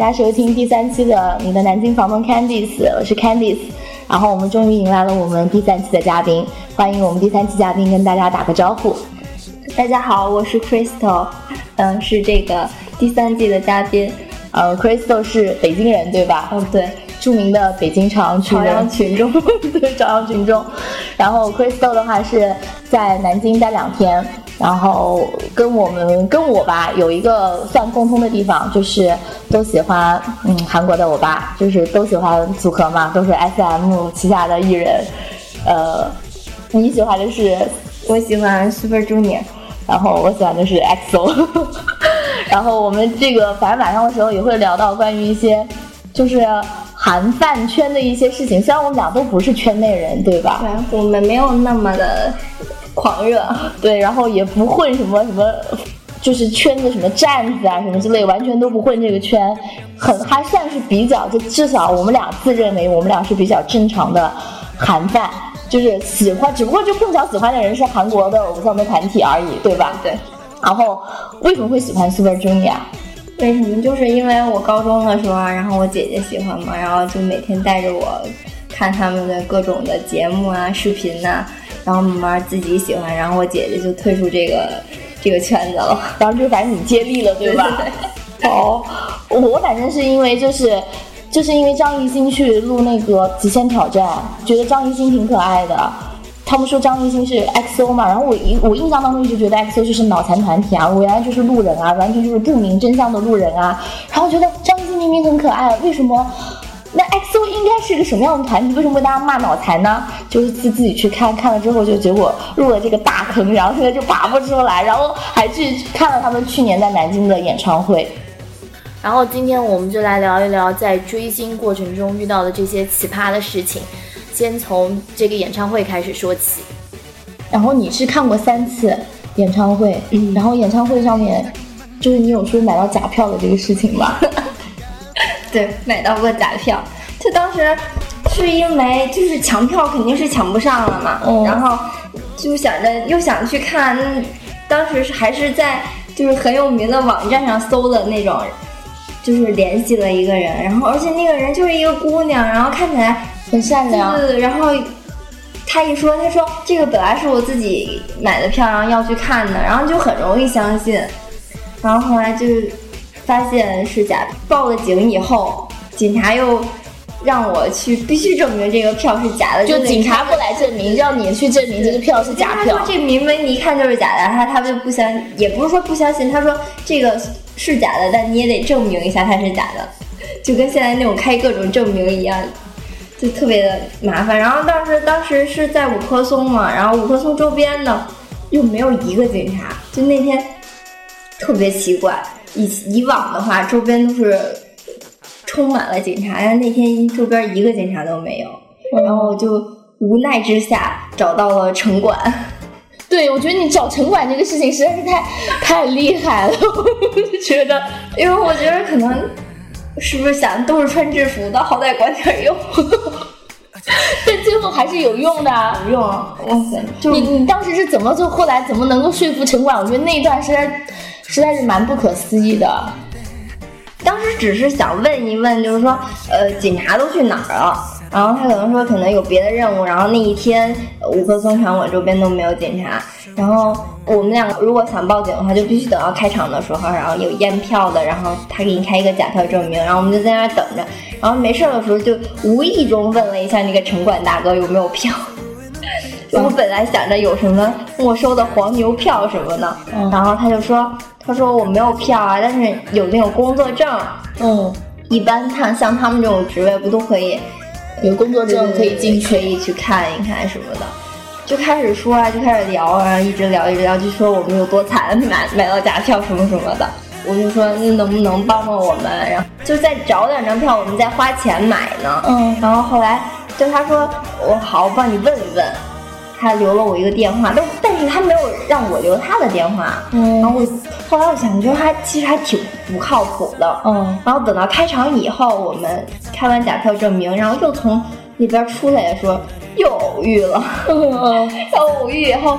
大家收听第三期的《你的南京房东 Candice》，我是 Candice。然后我们终于迎来了我们第三期的嘉宾，欢迎我们第三期嘉宾跟大家打个招呼。大家好，我是 Crystal，嗯，是这个第三季的嘉宾。呃，Crystal 是北京人对吧？哦，对，著名的北京朝阳区朝阳群众，对朝阳群众。然后 Crystal 的话是在南京待两天，然后跟我们跟我吧有一个算共通的地方，就是都喜欢嗯韩国的欧巴，就是都喜欢组合嘛，都是 SM 旗下的艺人。呃，你喜欢的是？我喜欢 Super Junior。然后我喜欢的是 EXO，然后我们这个反正晚上的时候也会聊到关于一些就是韩饭圈的一些事情，虽然我们俩都不是圈内人，对吧？对，我们没有那么的狂热，对，然后也不混什么什么，就是圈子什么站子啊什么之类，完全都不混这个圈，很还算是比较，就至少我们俩自认为我们俩是比较正常的韩范。就是喜欢，只不过就碰巧喜欢的人是韩国的偶像的团体而已，对吧？对。然后为什么会喜欢 Super Junior？为什么？就是因为我高中的时候，然后我姐姐喜欢嘛，然后就每天带着我看他们的各种的节目啊、视频呐，然后慢慢自己喜欢，然后我姐姐就退出这个这个圈子了，然后就反正你接力了，对吧？哦，我反正是因为就是。就是因为张艺兴去录那个《极限挑战》，觉得张艺兴挺可爱的。他们说张艺兴是 XO 嘛，然后我一我印象当中一直觉得 XO 就是脑残团体啊，我原来就是路人啊，完全就是不明真相的路人啊。然后觉得张艺兴明明很可爱，为什么那 XO 应该是一个什么样的团体？为什么被大家骂脑残呢？就是自自己去看看了之后，就结果入了这个大坑，然后现在就拔不出来，然后还去看了他们去年在南京的演唱会。然后今天我们就来聊一聊在追星过程中遇到的这些奇葩的事情，先从这个演唱会开始说起。然后你是看过三次演唱会，然后演唱会上面就是你有说买到假票的这个事情吧？对，买到过假票。就当时是因为就是抢票肯定是抢不上了嘛，然后就想着又想去看，当时是还是在就是很有名的网站上搜的那种。就是联系了一个人，然后而且那个人就是一个姑娘，然后看起来很善良。然后他一说，他说这个本来是我自己买的票，然后要去看的，然后就很容易相信。然后后来就发现是假，报了警以后，警察又让我去必须证明这个票是假的，就警察不来证明，让你去证明这个票是假票。这明明一看就是假的，他他就不相，也不是说不相信，他说这个。是假的，但你也得证明一下它是假的，就跟现在那种开各种证明一样，就特别的麻烦。然后当时当时是在五棵松嘛，然后五棵松周边呢又没有一个警察，就那天特别奇怪。以以往的话，周边都是充满了警察，但那天周边一个警察都没有。然后我就无奈之下找到了城管。对，我觉得你找城管这个事情实在是太太厉害了，我就觉得，因为我觉得可能是不是想都是穿制服的，好歹管点用，但最后还是有用的，有用。哇塞，你你当时是怎么就后来怎么能够说服城管？我觉得那一段实在实在是蛮不可思议的。当时只是想问一问，就是说，呃，警察都去哪儿了？然后他可能说可能有别的任务，然后那一天五棵松场馆周边都没有警察。然后我们两个如果想报警的话，就必须等到开场的时候，然后有验票的，然后他给你开一个假票证明，然后我们就在那儿等着。然后没事的时候就无意中问了一下那个城管大哥有没有票。我本来想着有什么没收的黄牛票什么的，然后他就说他说我没有票啊，但是有那种工作证。嗯，一般他像他们这种职位不都可以？有工作证可以进可以去看一看什么的，就开始说啊，就开始聊啊，一直聊一直聊，就说我们有多惨，买买到假票什么什么的。我就说那能不能帮帮我们，然后就再找两张票，我们再花钱买呢。嗯，然后后来就他说我好，我帮你问一问。他留了我一个电话，但但是他没有让我留他的电话。嗯，然后我后来我想，觉得他其实还挺不靠谱的。嗯，然后等到开场以后，我们开完假票证明，然后又从那边出来的时候，又偶遇了。然后偶遇以后，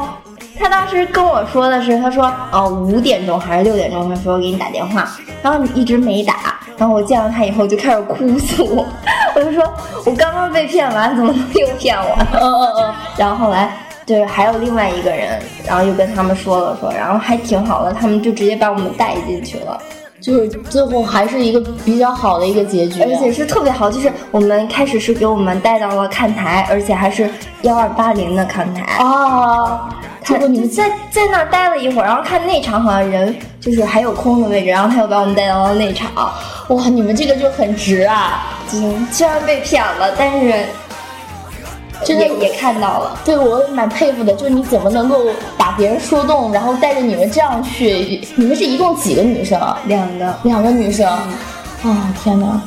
他当时跟我说的是，他说哦五点钟还是六点钟，他说给你打电话，然后你一直没打，然后我见到他以后就开始哭诉，我就说我刚刚被骗完，怎么能又骗我？嗯嗯嗯，然后后来就是还有另外一个人，然后又跟他们说了说，然后还挺好的，他们就直接把我们带进去了。就是最后还是一个比较好的一个结局，而且是特别好，就是我们开始是给我们带到了看台，而且还是幺二八零的看台啊。结果你们在在那儿待了一会儿，然后看内场好像人就是还有空的位置，然后他又把我们带到了内场。哇，你们这个就很值啊！嗯，虽然被骗了，但是。真的也看到了，对我蛮佩服的，就是你怎么能够把别人说动，然后带着你们这样去？你们是一共几个女生？两个，两个女生。啊，天哪，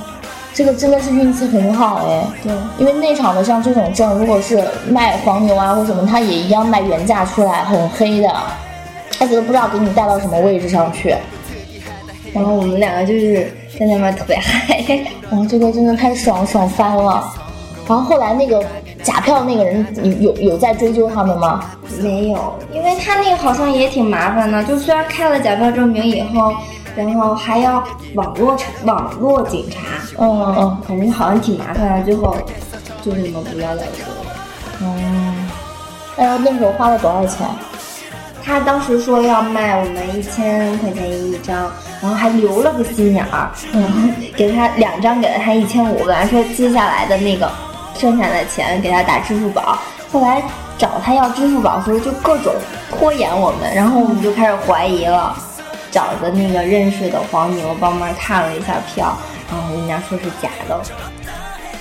这个真的是运气很好哎。对，因为内场的像这种证，如果是卖黄牛啊或什么，他也一样卖原价出来，很黑的，而且都不知道给你带到什么位置上去。然后我们两个就是在那边特别嗨，哇，这个真的太爽爽翻了。然后后来那个。假票那个人有有在追究他们吗？没有，因为他那个好像也挺麻烦的。就虽然开了假票证明以后，然后还要网络查网络警察，嗯嗯，反正好像挺麻烦的。最后就是你们不要再说了。嗯，哎呀，那时候花了多少钱？他当时说要卖我们一千块钱一张，然后还留了个心眼儿，然后给他两张，给了他一千五，本来说接下来的那个。剩下的钱给他打支付宝，后来找他要支付宝的时候就各种拖延我们，然后我们就开始怀疑了，找的那个认识的黄牛帮忙看了一下票，然后人家说是假的。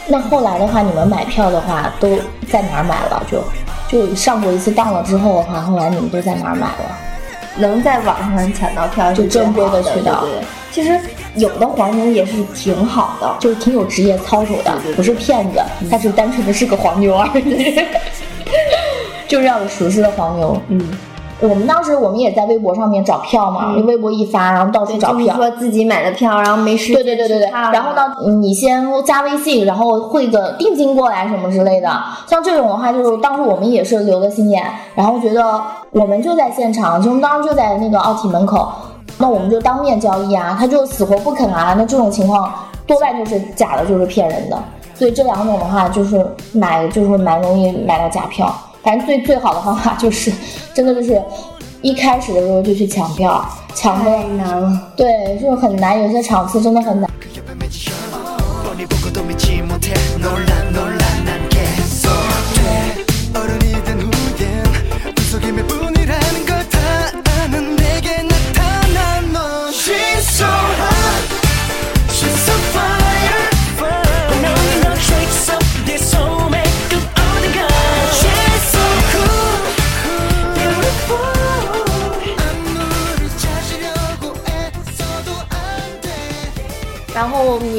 那后来的话，你们买票的话都在哪儿买了？就就上过一次当了之后的话，后来你们都在哪儿买了？能在网上抢到票就正规的渠道。其实有的黄牛也是挺好的，就是挺有职业操守的，不是骗子，他是单纯的是个黄牛而已，就是要有熟悉的黄牛。嗯，我们当时我们也在微博上面找票嘛，微博一发，然后到处找票，说自己买的票，然后没时对对对对对，然后呢，你先加微信，然后汇个定金过来什么之类的。像这种的话，就是当时我们也是留了心眼，然后觉得我们就在现场，就我们当时就在那个奥体门口。那我们就当面交易啊，他就死活不肯啊。那这种情况多半就是假的，就是骗人的。所以这两种的话，就是买就是蛮容易买到假票。反正最最好的方法就是，真的就是一开始的时候就去抢票，抢太难了。对，就是很难，有些场次真的很难。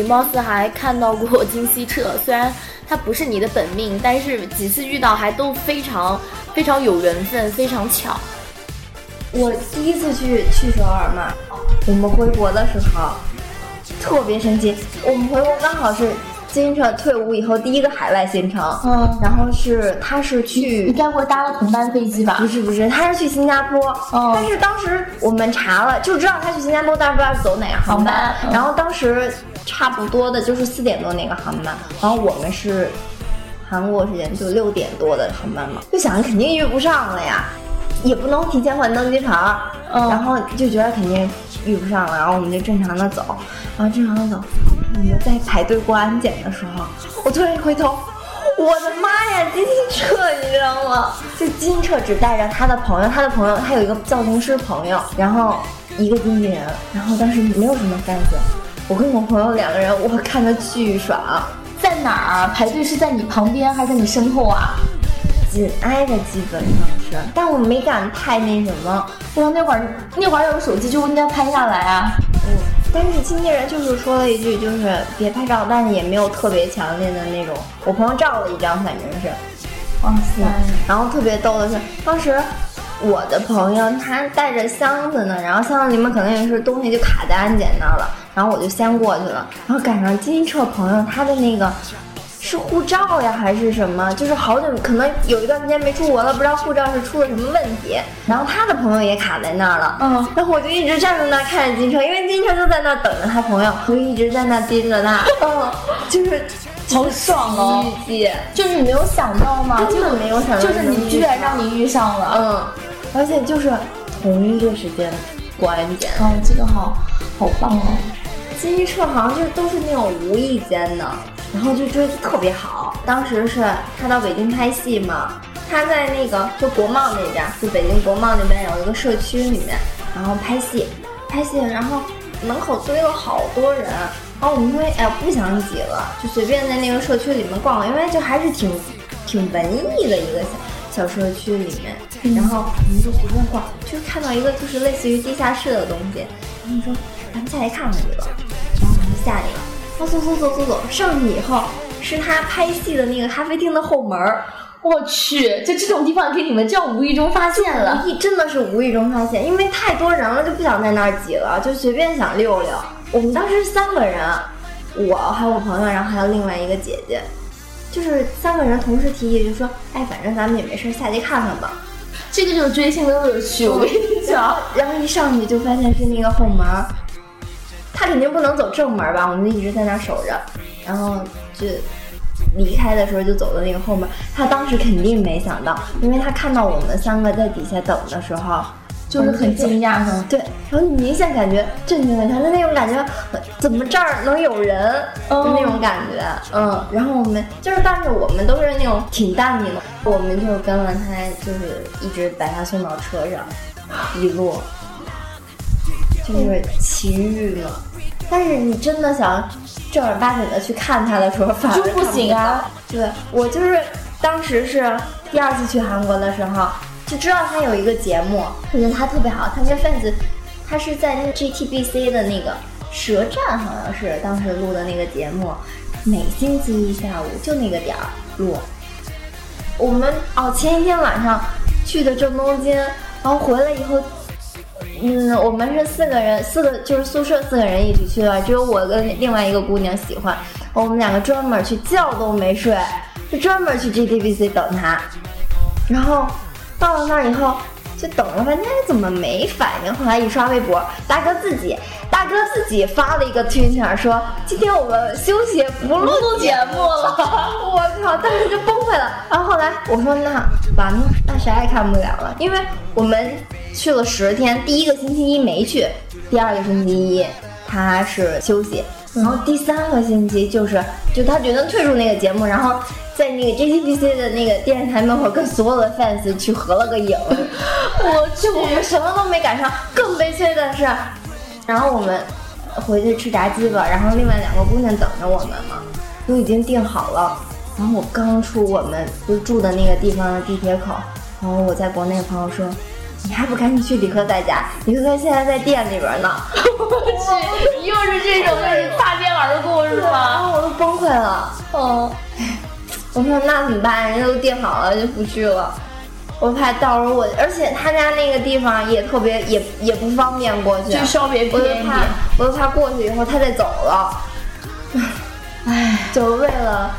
貌似还看到过金希澈，虽然他不是你的本命，但是几次遇到还都非常非常有缘分，非常巧。我第一次去去首尔嘛，我们回国的时候特别神奇，我们回国刚好是。金澈退伍以后第一个海外行程，嗯，然后是他是去，你该不会搭了同班飞机吧？不是不是，他是去新加坡，但是当时我们查了就知道他去新加坡，但是不知道是走哪个航班。然后当时差不多的就是四点多那个航班，然后我们是韩国时间就六点多的航班嘛，就想着肯定遇不上了呀，也不能提前换登机牌，然后就觉得肯定遇不上了，然后我们就正常的走，然后正常的走。我们在排队过安检的时候，我突然一回头，我的妈呀，金澈，你知道吗？就金澈只带着他的朋友，他的朋友他有一个造型师朋友，然后一个经纪人，然后当时没有什么 fans，我跟我朋友两个人，我看的巨爽。在哪儿排队？是在你旁边还是在你身后啊？紧挨着，基本上是，但我没敢太那什么。哇，那会儿那会儿有手机就应该拍下来啊。嗯。但是经纪人就是说了一句，就是别拍照，但是也没有特别强烈的那种。我朋友照了一张，反正是，哇塞！然后特别逗的是，当时我的朋友他带着箱子呢，然后箱子里面可能也是东西就卡在安检那儿了，然后我就先过去了，然后赶上金澈朋友他的那个是护照呀还是什么？就是好久可能有一段时间没出国了，不知道护照是出了什么问题。然后他的朋友也卡在那儿了，嗯，然后我就一直站在那儿看着金车，因为金车就在那儿等着他朋友，我就一直在那盯着他，嗯，就是好爽哦！就是你没有想到吗？真的没有想到，就是你居然让你遇上了，嗯，而且就是同一个时间关键，哦，这个好好棒哦！金车好像就都是那种无意间的。然后就追的特别好，当时是他到北京拍戏嘛，他在那个就国贸那边，就北京国贸那边有一个社区里面，然后拍戏，拍戏，然后门口堆了好多人，然后我们说，哎，不想挤了，就随便在那个社区里面逛，因为就还是挺挺文艺的一个小小社区里面，然后我们就随便逛，就看到一个就是类似于地下室的东西，然后说咱们下来看看去吧，然后我们就下去了。他走走走走走上去以后，是他拍戏的那个咖啡厅的后门儿。我去，就这种地方给你们这样无意中发现了，无意真的是无意中发现，因为太多人了，就不想在那儿挤了，就随便想溜溜。我们当时三个人，我还有我朋友，然后还有另外一个姐姐，就是三个人同时提议，就说，哎，反正咱们也没事，下去看看吧。这个就是追星的乐趣，我跟你讲。然后一上去就发现是那个后门。他肯定不能走正门吧？我们就一直在那守着，然后就离开的时候就走到那个后门。他当时肯定没想到，因为他看到我们三个在底下等的时候，就是很惊讶哈。对，然后你明显感觉震惊了他就那种感觉，怎么这儿能有人？就那种感觉，嗯。然后我们就是，但是我们都是那种挺淡定的，我们就跟了他，就是一直把他送到车上，一路。就是奇遇了，但是你真的想正儿八经的去看他的时候，反而不行啊。对我就是当时是第二次去韩国的时候，就知道他有一个节目，我觉得他特别好。他跟 fans，他是在那个 JTBC 的那个舌战，好像是当时录的那个节目，每星期一下午就那个点儿录。我们哦，前一天晚上去的正东京，然后回来以后。嗯，我们是四个人，四个就是宿舍四个人一起去的，只有我跟另外一个姑娘喜欢。我们两个专门去，觉都没睡，就专门去 GTBC 等他。然后到了那以后，就等了半天，怎么没反应？后来一刷微博，大哥自己，大哥自己发了一个推特，说今天我们休息不录节目了。我靠，当时就崩溃了。然后后来我说那完了，那谁也看不了了，因为我们。去了十天，第一个星期一没去，第二个星期一他是休息，然后第三个星期就是就他决定退出那个节目，然后在那个 JTBC 的那个电视台门口跟所有的 fans 去合了个影。我去，我们什么都没赶上。更悲催的是，然后我们回去吃炸鸡吧，然后另外两个姑娘等着我们嘛，都已经订好了。然后我刚出我们就住的那个地方的地铁口，然后我在国内朋友说。你还不赶紧去李贺在家？李贺现在在店里边呢。我去，又是这种擦肩而过是吗？我都崩溃了。嗯，我说那怎么办？人家都订好了，就不去了。我怕到时候我，而且他家那个地方也特别，也也不方便过去，就稍微偏一点。我就怕过去以后他再走了。唉，就为了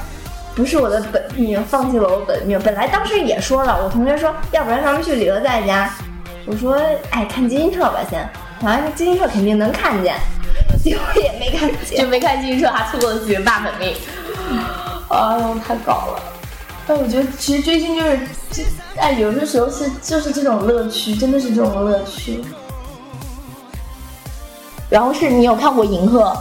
不是我的本命，放弃了我本命。本来当时也说了，我同学说，要不然咱们去李贺在家。我说，哎，看金星车吧，先。好像是金星车肯定能看见，结果也没看见，就没看金星车，还错过了自己的大本命。哎呦，太搞了！但我觉得，其实追星就是，这，哎，有的时候是就是这种乐趣，真的是这种乐趣。然后是你有看过银赫？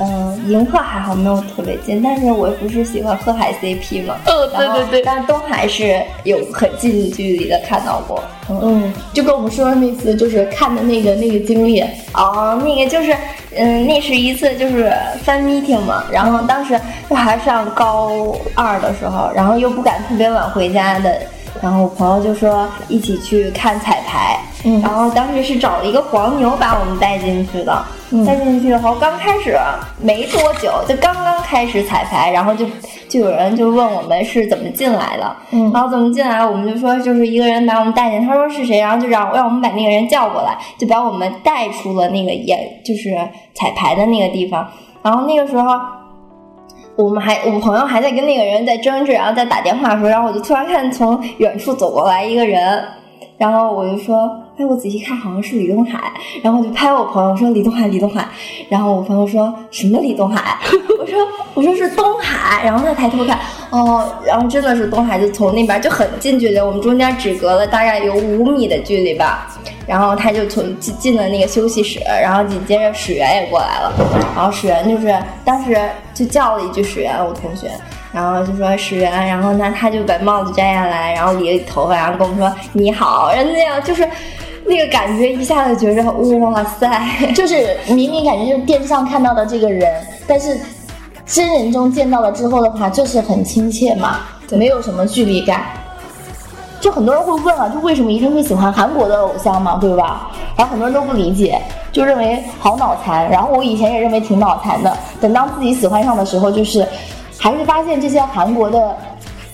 嗯，银赫还好没有特别近，但是我不是喜欢贺海 CP 嘛。哦，对对对。但是东海是有很近距离的看到过。嗯，就跟我们说的那次就是看的那个那个经历。哦，那个就是，嗯，那是一次就是 fan meeting 嘛，然后当时就还上高二的时候，然后又不敢特别晚回家的。然后我朋友就说一起去看彩排，嗯，然后当时是找了一个黄牛把我们带进去的，带进去以后刚开始没多久，就刚刚开始彩排，然后就就有人就问我们是怎么进来的，嗯，然后怎么进来，我们就说就是一个人把我们带进，他说是谁，然后就让让我们把那个人叫过来，就把我们带出了那个演就是彩排的那个地方，然后那个时候。我们还我们朋友还在跟那个人在争执，然后在打电话的时候，然后我就突然看从远处走过来一个人，然后我就说，哎，我仔细看好像是李东海，然后我就拍我朋友说李东海，李东海，然后我朋友说什么李东海？我说我说是东海，然后他抬头看，哦，然后真的是东海，就从那边就很近距离，我们中间只隔了大概有五米的距离吧。然后他就从进进了那个休息室，然后紧接着史源也过来了，然后史源就是当时就叫了一句史源，我同学，然后就说史源，然后呢他就把帽子摘下来，然后理了理头发，然后跟我们说你好，人家就是那个感觉一下子觉着哇塞，就是明明感觉就是电视上看到的这个人，但是真人中见到了之后的话，就是很亲切嘛，没有什么距离感。就很多人会问啊，就为什么一定会喜欢韩国的偶像嘛，对吧？然后很多人都不理解，就认为好脑残。然后我以前也认为挺脑残的，等当自己喜欢上的时候，就是还是发现这些韩国的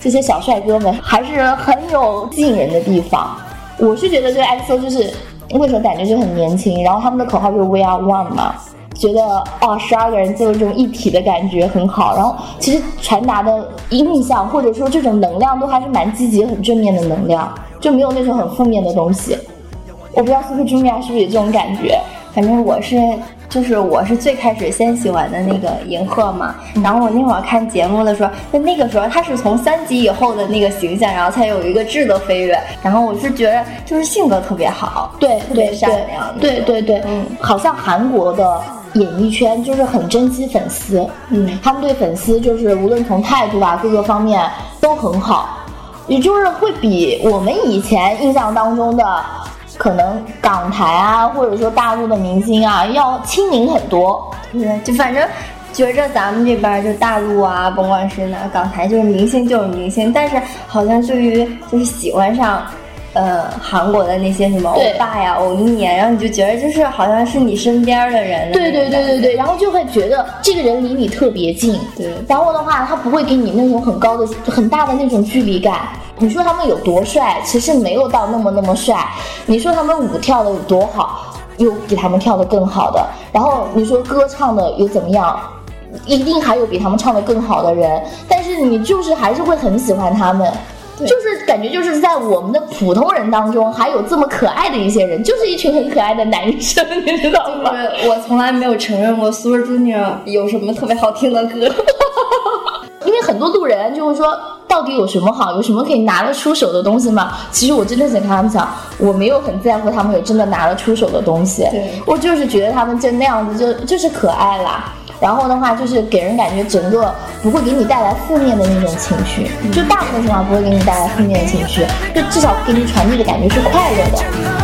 这些小帅哥们还是很有吸引人的地方。我是觉得这个 EXO 就是为什么感觉就很年轻，然后他们的口号就是 We Are One 嘛。觉得哦，十二个人就有这种一体的感觉很好，然后其实传达的印象或者说这种能量都还是蛮积极、很正面的能量，就没有那种很负面的东西。我不知道 Super Junior 是不是有这种感觉，反正我是就是我是最开始先喜欢的那个银赫嘛，然后我那会儿看节目的时候，就那个时候他是从三级以后的那个形象，然后才有一个质的飞跃，然后我是觉得就是性格特别好，对，特别善良，对对对，嗯，好像韩国的。演艺圈就是很珍惜粉丝，嗯，他们对粉丝就是无论从态度啊各个方面都很好，也就是会比我们以前印象当中的可能港台啊或者说大陆的明星啊要亲民很多，对，就反正觉着咱们这边就大陆啊，甭管是哪港台，就是明星就是明星，但是好像对于就是喜欢上。呃，韩国的那些什么欧巴呀、欧尼呀，然后你就觉得就是好像是你身边的人。对对对对对，然后就会觉得这个人离你特别近。对，然后的话，他不会给你那种很高的、很大的那种距离感。你说他们有多帅，其实没有到那么那么帅。你说他们舞跳的有多好，有比他们跳的更好的。然后你说歌唱的又怎么样，一定还有比他们唱的更好的人。但是你就是还是会很喜欢他们。就是感觉就是在我们的普通人当中，还有这么可爱的一些人，就是一群很可爱的男生，你知道吗？我从来没有承认过 Super Junior 有什么特别好听的歌，因为很多路人就会说，到底有什么好，有什么可以拿得出手的东西吗？其实我真的想跟他们讲，我没有很在乎他们有真的拿得出手的东西，我就是觉得他们就那样子，就就是可爱啦。然后的话，就是给人感觉整个不会给你带来负面的那种情绪，就大部分情况不会给你带来负面的情绪，就至少给你传递的感觉是快乐的。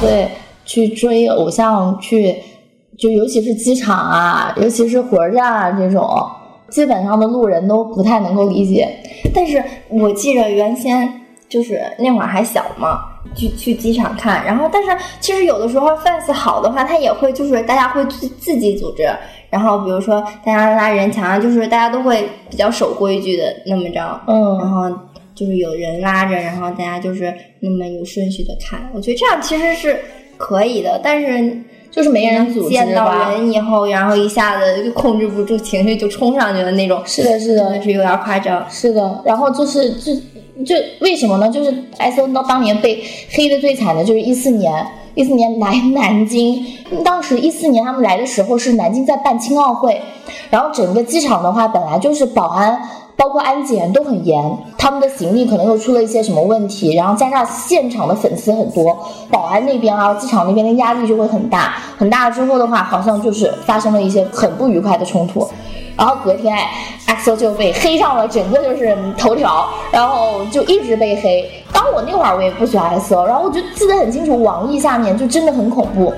对，去追偶像，去就尤其是机场啊，尤其是火车站啊这种，基本上的路人都不太能够理解。但是我记着原先就是那会儿还小嘛，去去机场看，然后但是其实有的时候 fans 好的话，他也会就是大家会自自己组织，然后比如说大家拉人墙，就是大家都会比较守规矩的那么着，嗯，然后。就是有人拉着，然后大家就是那么有顺序的看，我觉得这样其实是可以的，但是就是没人组织见到人以后，然后一下子就控制不住情绪就冲上去的那种，是的，是的，是有点夸张，是的。然后就是就就为什么呢？就是 S N 到当年被黑的最惨的就是一四年，一四年来南京，当时一四年他们来的时候是南京在办青奥会，然后整个机场的话本来就是保安。包括安检都很严，他们的行李可能又出了一些什么问题，然后加上现场的粉丝很多，保安那边啊，机场那边的压力就会很大，很大之后的话，好像就是发生了一些很不愉快的冲突，然后隔天，XO 就被黑上了整个就是头条，然后就一直被黑。当我那会儿我也不喜欢 XO，然后我就记得很清楚，网易下面就真的很恐怖。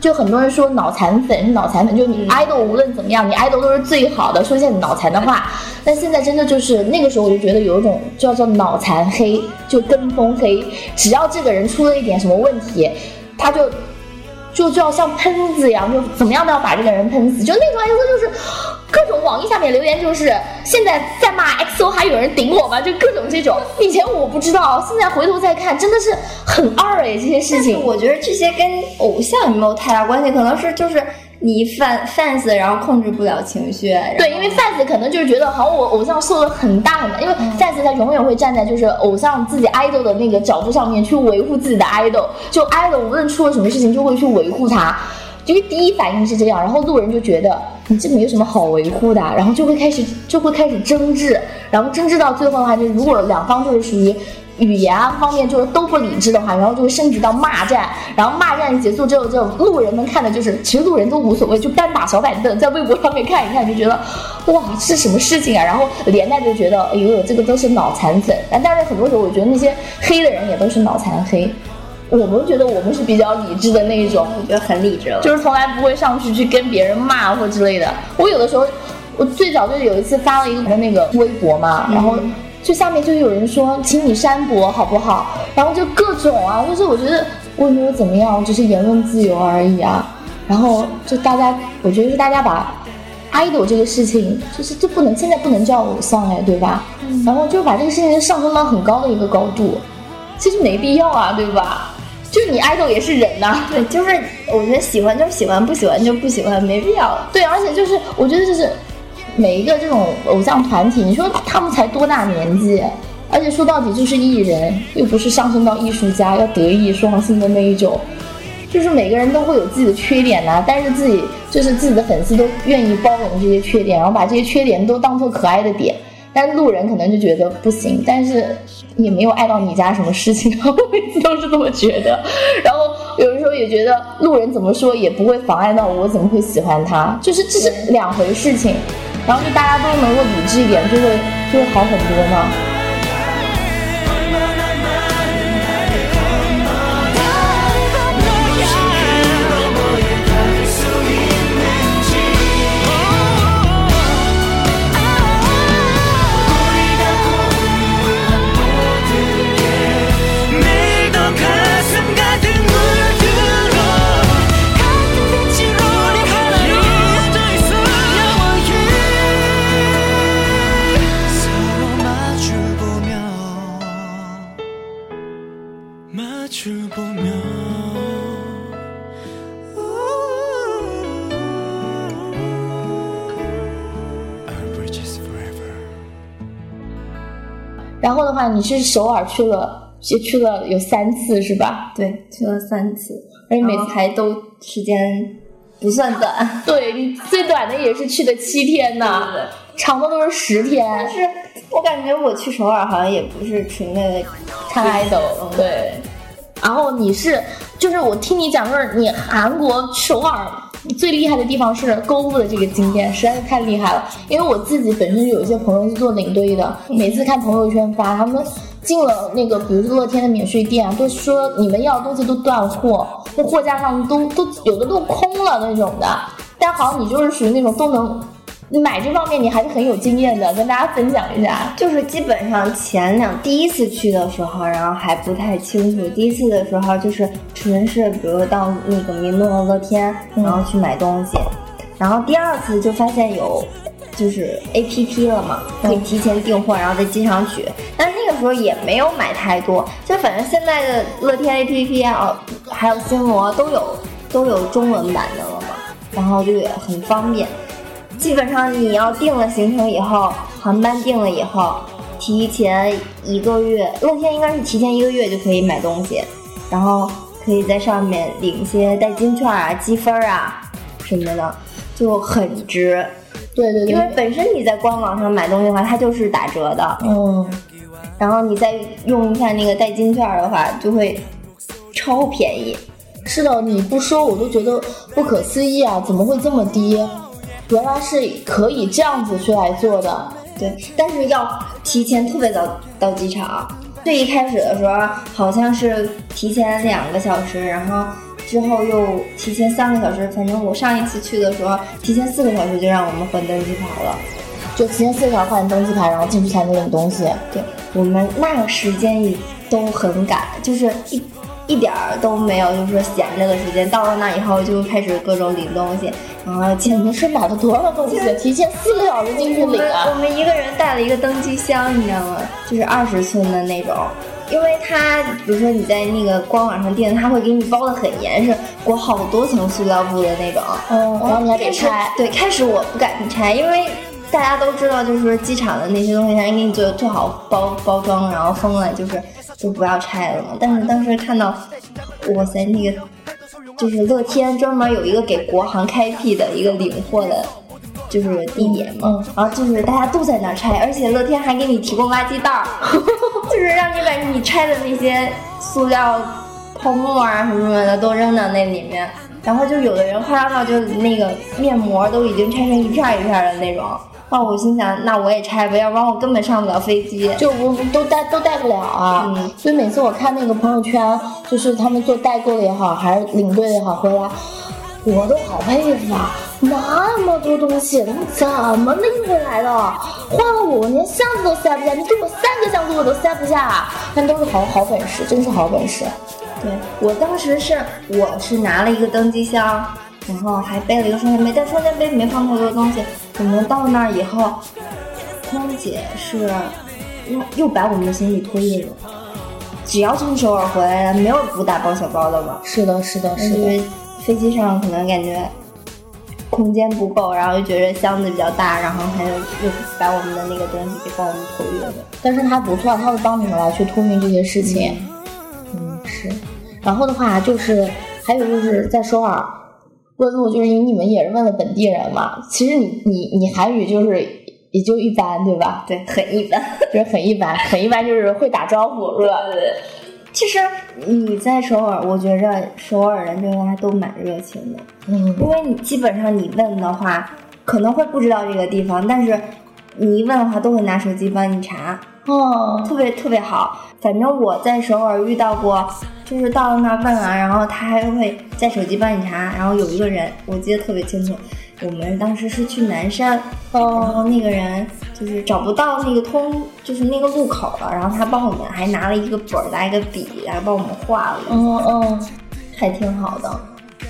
就很多人说脑残粉是脑残粉，就你 idol 无论怎么样，你 idol 都是最好的，说一些脑残的话。但现在真的就是那个时候，我就觉得有一种叫做脑残黑，就跟风黑，只要这个人出了一点什么问题，他就。就就要像喷子一样，就怎么样都要把这个人喷死。就那种意思就是各种网易下面留言，就是现在在骂 XO 还有人顶我吗？就各种这种。以前我不知道，现在回头再看，真的是很二哎，这些事情。我觉得这些跟偶像没有太大关系，可能是就是。你 fans fans，然后控制不了情绪。对，因为 fans 可能就是觉得，好像，我偶像受了很大很大，因为 fans 他永远会站在就是偶像自己 idol 的那个角度上面去维护自己的 idol，就 idol 无论出了什么事情就会去维护他，就是第一反应是这样，然后路人就觉得你这没有什么好维护的，然后就会开始就会开始争执，然后争执到最后的话，就如果两方就是属于。语言啊方面就是都不理智的话，然后就会升级到骂战，然后骂战结束之后，就路人们看的就是，其实路人都无所谓，就单打小板凳，在微博上面看一看，就觉得哇，是什么事情啊？然后连带就觉得，哎呦，这个都是脑残粉。但是很多时候，我觉得那些黑的人也都是脑残黑。我们觉得我们是比较理智的那一种，我觉得很理智了，就是从来不会上去去跟别人骂或之类的。我有的时候，我最早就有一次发了一个那个微博嘛，然后。就下面就有人说，请你删博好不好？然后就各种啊，就是我觉得我也没有怎么样，只是言论自由而已啊。然后就大家，我觉得是大家把 idol 这个事情，就是就不能现在不能叫偶像哎，对吧？然后就把这个事情上升到很高的一个高度，其实没必要啊，对吧？就是你 idol 也是人呐，对，就是我觉得喜欢就喜欢，不喜欢就不喜欢，没必要。对，而且就是我觉得就是。每一个这种偶像团体，你说他们才多大年纪？而且说到底就是艺人，又不是上升到艺术家要德艺双馨的那一种。就是每个人都会有自己的缺点呐，但是自己就是自己的粉丝都愿意包容这些缺点，然后把这些缺点都当做可爱的点。但路人可能就觉得不行，但是也没有碍到你家什么事情，我每次都是这么觉得。然后有的时候也觉得路人怎么说也不会妨碍到我，怎么会喜欢他？就是这是两回事情。然后就大家都能够理智一点，就会就会好很多嘛。话，你是首尔去了，也去了有三次是吧？对，去了三次，而且每次还都时间不算短。对你最短的也是去的七天呢，长的都是十天。但是我感觉我去首尔好像也不是纯的看 idol，对。然后你是，就是我听你讲，就是你韩国首尔。最厉害的地方是购物的这个经验，实在是太厉害了。因为我自己本身有一些朋友是做领队的，每次看朋友圈发，他们进了那个，比如说乐天的免税店，都说你们要的东西都断货，那货架上都都有的都空了那种的。但好像你就是属于那种都能。买这方面你还是很有经验的，跟大家分享一下。就是基本上前两第一次去的时候，然后还不太清楚。第一次的时候就是纯是，比如到那个民诺乐天，然后去买东西。然后第二次就发现有，就是 A P P 了嘛，可以提前订货，然后在机场取。但是那个时候也没有买太多，就反正现在的乐天 A P P 啊，还有新罗都有都有中文版的了嘛，然后就也很方便。基本上你要定了行程以后，航班定了以后，提前一个月，乐天应该是提前一个月就可以买东西，然后可以在上面领一些代金券啊、积分啊什么的，就很值。对对对，因为本身你在官网上买东西的话，它就是打折的。嗯。然后你再用一下那个代金券的话，就会超便宜。是的，你不说我都觉得不可思议啊！怎么会这么低？原来是可以这样子去来做的，对，但是要提前特别早到机场。最一开始的时候，好像是提前两个小时，然后之后又提前三个小时，反正我上一次去的时候，提前四个小时就让我们换登机牌了，就提前四个小时换登机牌，然后进去才能领东西。对我们那个时间也都很赶，就是一一点儿都没有，就是说闲着的时间。到了那以后就开始各种领东西，然后你们是买了多少东西？提前四个小时进去领啊！我们一个人带了一个登机箱，你知道吗？就是二十寸的那种。因为它，比如说你在那个官网上订，它会给你包的很严实，裹好多层塑料布的那种。嗯，然后你还得拆。对，开始我不敢拆，因为大家都知道，就是说机场的那些东西，它给你做做好包包装，然后封了，就是就不要拆了嘛。但是当时看到，哇塞，那个就是乐天专门有一个给国航开辟的一个领货的。就是地点嘛，然后就是大家都在那儿拆，而且乐天还给你提供垃圾袋儿，就是让你把你拆的那些塑料泡沫啊什么什么的都扔到那里面，然后就有的人夸张到就那个面膜都已经拆成一片一片的那种，那我心想那我也拆吧，要不然我根本上不了飞机，就我都带都带不了啊，所以每次我看那个朋友圈，就是他们做代购的也好，还是领队的也好，回来。我都好佩服啊！那么多东西，他们怎么拎回来的？换了我连箱子都塞不下，你给我三个箱子我都塞不下。但都是好好本事，真是好本事。对我当时是，我是拿了一个登机箱，然后还背了一个双肩背，但双肩背没放太多东西。我们到那儿以后，空姐是又又把我们的行李托运了。只要从首尔回来的，没有不大包小包的吧？是的，是的，是的。飞机上可能感觉空间不够，然后又觉得箱子比较大，然后还有又把我们的那个东西给帮我们托运了。但是他不错，他会帮你们来去托运这些事情。嗯，是。然后的话就是还有就是在首尔问路，就是因为你们也是问了本地人嘛。其实你你你韩语就是也就一般，对吧？对，很一般，就是很一般，很一般，就是会打招呼，是吧？对对。其实你在首尔，我觉着首尔人对大家都蛮热情的，嗯，因为你基本上你问的话，可能会不知道这个地方，但是你一问的话，都会拿手机帮你查，哦，特别特别好。反正我在首尔遇到过，就是到了那儿问啊，然后他还会在手机帮你查，然后有一个人我记得特别清楚。我们当时是去南山，然后那个人就是找不到那个通，就是那个路口了，然后他帮我们还拿了一个本儿拿一个笔，然后帮我们画了。嗯嗯，还挺好的。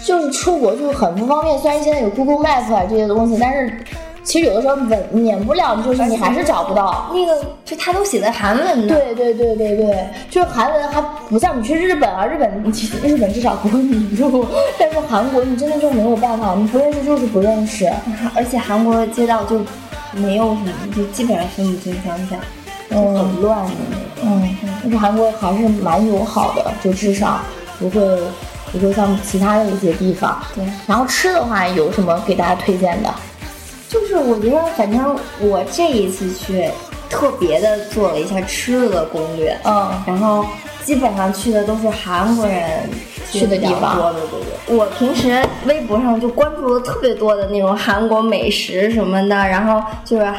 就是出国就很不方便，虽然现在有 Google Map 啊这些东西，但是。其实有的时候免免不了，就是你还是找不到那个，就他都写在韩文的。对对对对对，就是韩文还不像你去日本啊，日本其实日本至少不会迷路，但是韩国你真的就没有办法，你不认识就是不认识，而且韩国街道就没有什么，就基本上分不清方向，很乱的那种。嗯，但是韩国还是蛮友好的，就至少不会比如说像其他的一些地方。对，然后吃的话有什么给大家推荐的？就是我觉得，反正我这一次去，特别的做了一下吃的攻略，嗯，然后基本上去的都是韩国人去的地方，对对对。我平时微博上就关注了特别多的那种韩国美食什么的，然后就是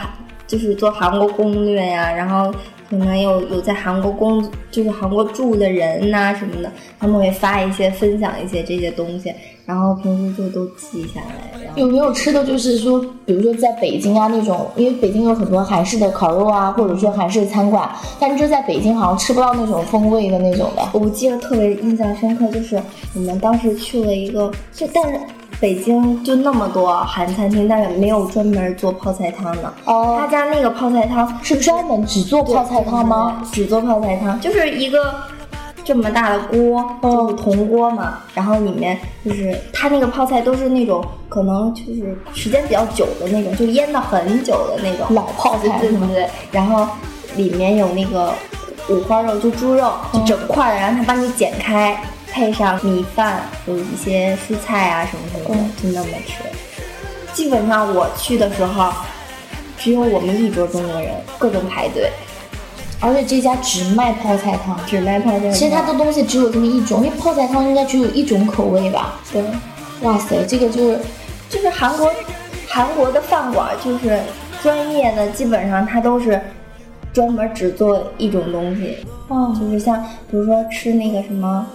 就是做韩国攻略呀，然后。可能有有在韩国工，就是韩国住的人呐什么的，他们会发一些分享一些这些东西，然后平时就都记下来。有没有吃的就是说，比如说在北京啊那种，因为北京有很多韩式的烤肉啊，或者说韩式的餐馆，但是在北京好像吃不到那种风味的那种的。我记得特别印象深刻，就是我们当时去了一个，就但是。北京就那么多韩餐厅，但是没有专门做泡菜汤的。哦，他家那个泡菜汤是专门只做泡菜汤吗？只做泡菜汤，就是一个这么大的锅，就是铜锅嘛。然后里面就是他那个泡菜都是那种可能就是时间比较久的那种，就腌的很久的那种老泡菜，对对对。然后里面有那个五花肉，就猪肉，就整块的，然后他帮你剪开。配上米饭，有一些蔬菜啊什么什么的，就那么吃。基本上我去的时候，只有我们一桌中国人，各种排队。而且这家只卖泡菜汤，只卖泡菜汤。其实它的东西只有这么一种，因为泡菜汤应该只有一种口味吧？对。哇塞，这个就是就是韩国韩国的饭馆，就是专业的，基本上它都是专门只做一种东西。哦。就是像比如说吃那个什么。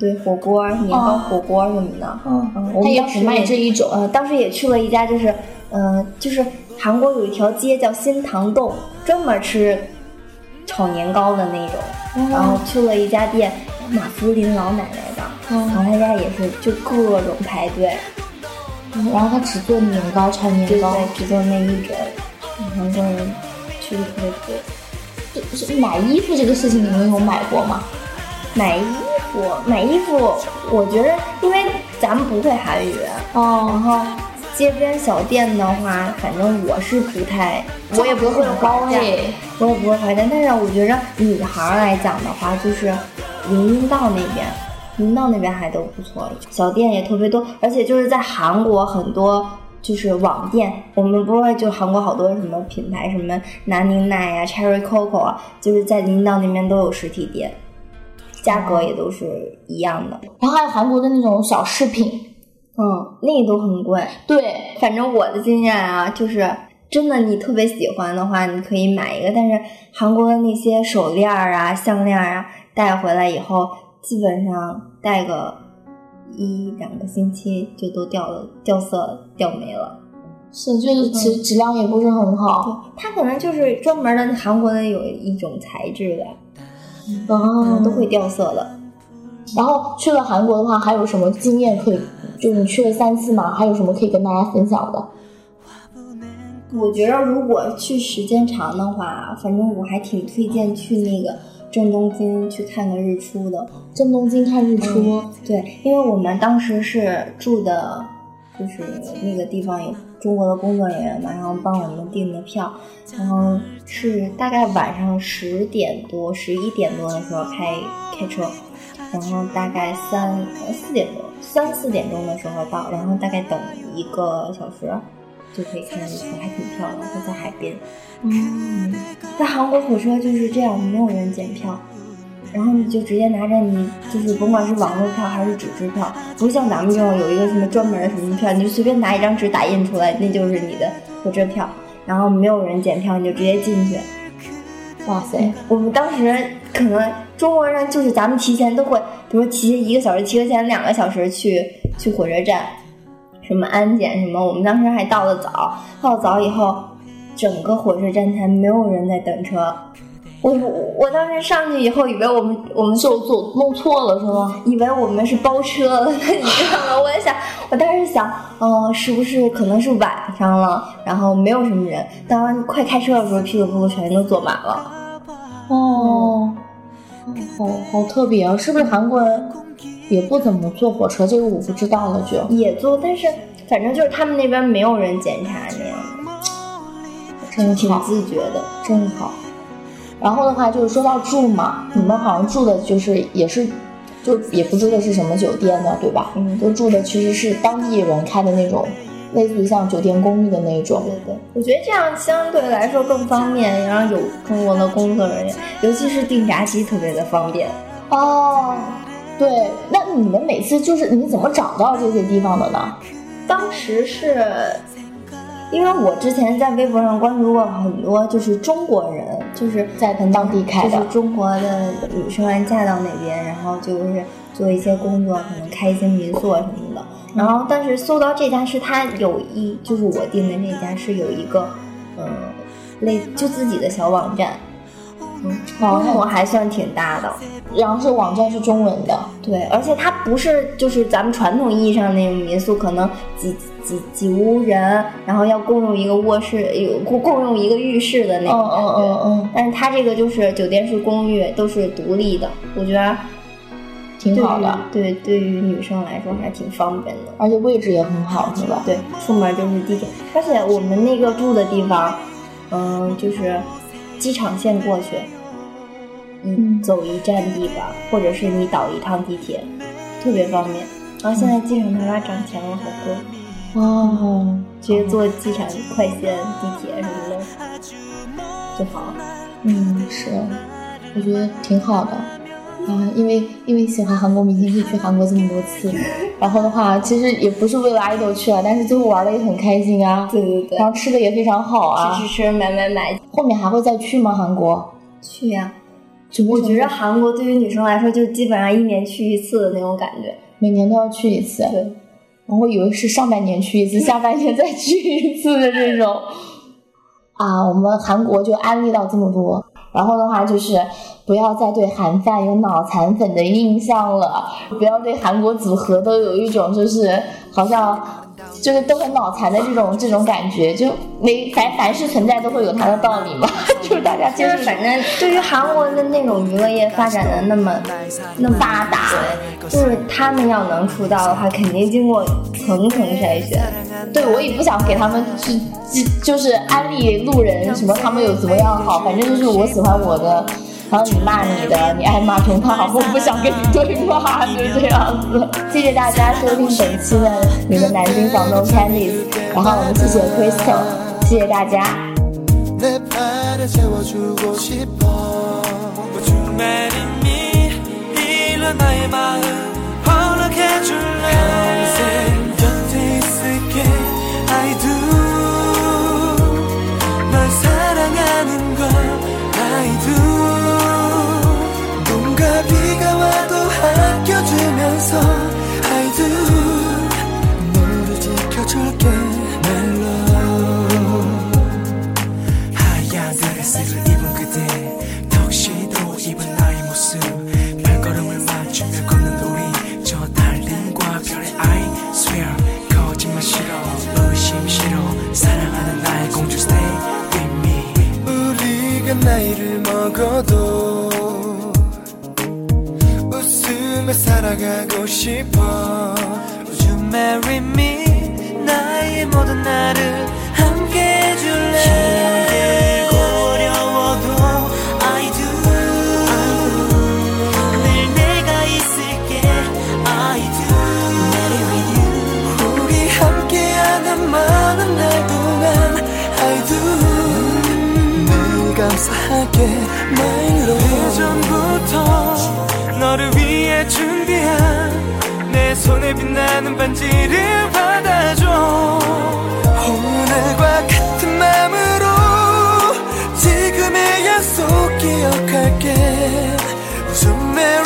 对，火锅、年糕火锅什么的。嗯嗯，我他也只卖这一种。呃，当时也去了一家，就是，呃，就是韩国有一条街叫新堂洞，专门吃炒年糕的那种。嗯然后去了一家店，马福林老奶奶的，嗯然后他家也是就各种排队，然后他只做年糕，炒年糕。对对，只做那一种。韩国人去的特别多。就是买衣服这个事情，你们有买过吗？买衣服，买衣服，我觉得因为咱们不会韩语，然哦，后街边小店的话，反正我是不太，我也不会很高还价哎。我也不会还价。但是我觉着女孩来讲的话，就是林荫道那边，林荫道那边还都不错，小店也特别多，而且就是在韩国很多。就是网店，我们不是就韩国好多什么品牌，什么南宁奈呀、Cherry Coco 啊，就是在林荫道那边都有实体店，价格也都是一样的。然后还有韩国的那种小饰品，嗯，那个都很贵。对，反正我的经验啊，就是真的，你特别喜欢的话，你可以买一个。但是韩国的那些手链儿啊、项链儿啊，带回来以后，基本上戴个一两个星期就都掉了，掉色，掉没了。是就是其实质量也不是很好。它可能就是专门的韩国的有一种材质的，哦嗯，都会掉色的。然后去了韩国的话，还有什么经验可以？就你去了三次嘛，还有什么可以跟大家分享的？我觉得如果去时间长的话，反正我还挺推荐去那个正东京去看个日出的。正东京看日出，对，因为我们当时是住的，就是那个地方有中国的工作人员嘛，然后帮我们订的票，然后是大概晚上十点多、十一点多的时候开开车，然后大概三呃四点多、三四点钟的时候到，然后大概等一个小时就可以看日出，还挺漂亮，就在海边。嗯，在韩国火车就是这样，没有人检票，然后你就直接拿着你就是甭管是网络票还是纸质票，不像咱们这种有一个什么专门的什么票，你就随便拿一张纸打印出来，那就是你的火车票，然后没有人检票，你就直接进去。哇塞，我们当时可能中国人就是咱们提前都会，比如提前一个小时，提前两个小时去去火车站，什么安检什么，我们当时还到的早，到早以后，整个火车站台没有人在等车。我我我当时上去以后，以为我们我们就走弄错了是吗？以为我们是包车了，你知道吗？我也想，我当时想，呃，是不是可能是晚上了，然后没有什么人。当快开车的时候，噼里啪啦全都坐满了。哦，好好特别啊！是不是韩国人也不怎么坐火车？这个我不知道了就。也坐，但是反正就是他们那边没有人检查那样的，挺，自觉的。真好。然后的话就是说到住嘛，你们好像住的就是也是，就也不知道是什么酒店的，对吧？嗯都住的其实是当地人开的那种，类似于像酒店公寓的那种。对对，我觉得这样相对来说更方便，然后有中国的工作人员，尤其是订闸机特别的方便。哦，对，那你们每次就是你怎么找到这些地方的呢？当时是因为我之前在微博上关注过很多，就是中国人，就是在当地开的就是中国的女生嫁到那边，然后就是做一些工作，可能开一些民宿啊什么的。然后，但是搜到这家是他有一，就是我订的那家是有一个，呃，类就自己的小网站，嗯，哦规模还算挺大的。然后是网站是中文的，对，而且它不是就是咱们传统意义上那种民宿，可能几几几屋人，然后要共用一个卧室，有共共用一个浴室的那嗯种感觉。嗯嗯嗯，但是它这个就是酒店式公寓，都是独立的，我觉得挺好的，对对，于女生来说还挺方便的。而且位置也很好，是吧？对，出门就是地铁，而且我们那个住的地方，嗯，就是机场线过去，嗯你走一站地吧，或者是你倒一趟地铁，特别方便。然后现在机场大巴涨钱了好多，哦，直接坐机场快线、地铁什么的就好了。嗯，是，我觉得挺好的。啊，因为因为喜欢韩国明星，可以去韩国这么多次。然后的话，其实也不是为了爱豆去啊，但是最后玩的也很开心啊。对对对然，后吃的也非常好啊吃。吃吃，买买买，后面还会再去吗？韩国？去呀、就我觉得韩国对于女生来说，就基本上一年去一次的那种感觉，每年都要去一次。对，然后以为是上半年去一次，下半年再去一次的这种。啊，我们韩国就安利到这么多。然后的话就是不要再对韩范有脑残粉的印象了，不要对韩国组合都有一种就是好像就是都很脑残的这种这种感觉。就没凡凡是存在都会有它的道理嘛，就是大家就是反正对于韩国的那种娱乐业发展的那么那么发达，就是他们要能出道的话，肯定经过层层筛选。对，我也不想给他们去，就是安利路人什么，他们有怎么样好，反正就是我喜欢我的，然后你骂你的，你爱骂评判，我不想跟你对骂，就这样子。谢谢大家收听本期的你的南京房东 Candies，然后我们谢谢 Crystal，谢谢大家。 내 빛나는 반지를 받아줘. 오늘과 같은 마음으로 지금의 약속 기억할게. 웃음의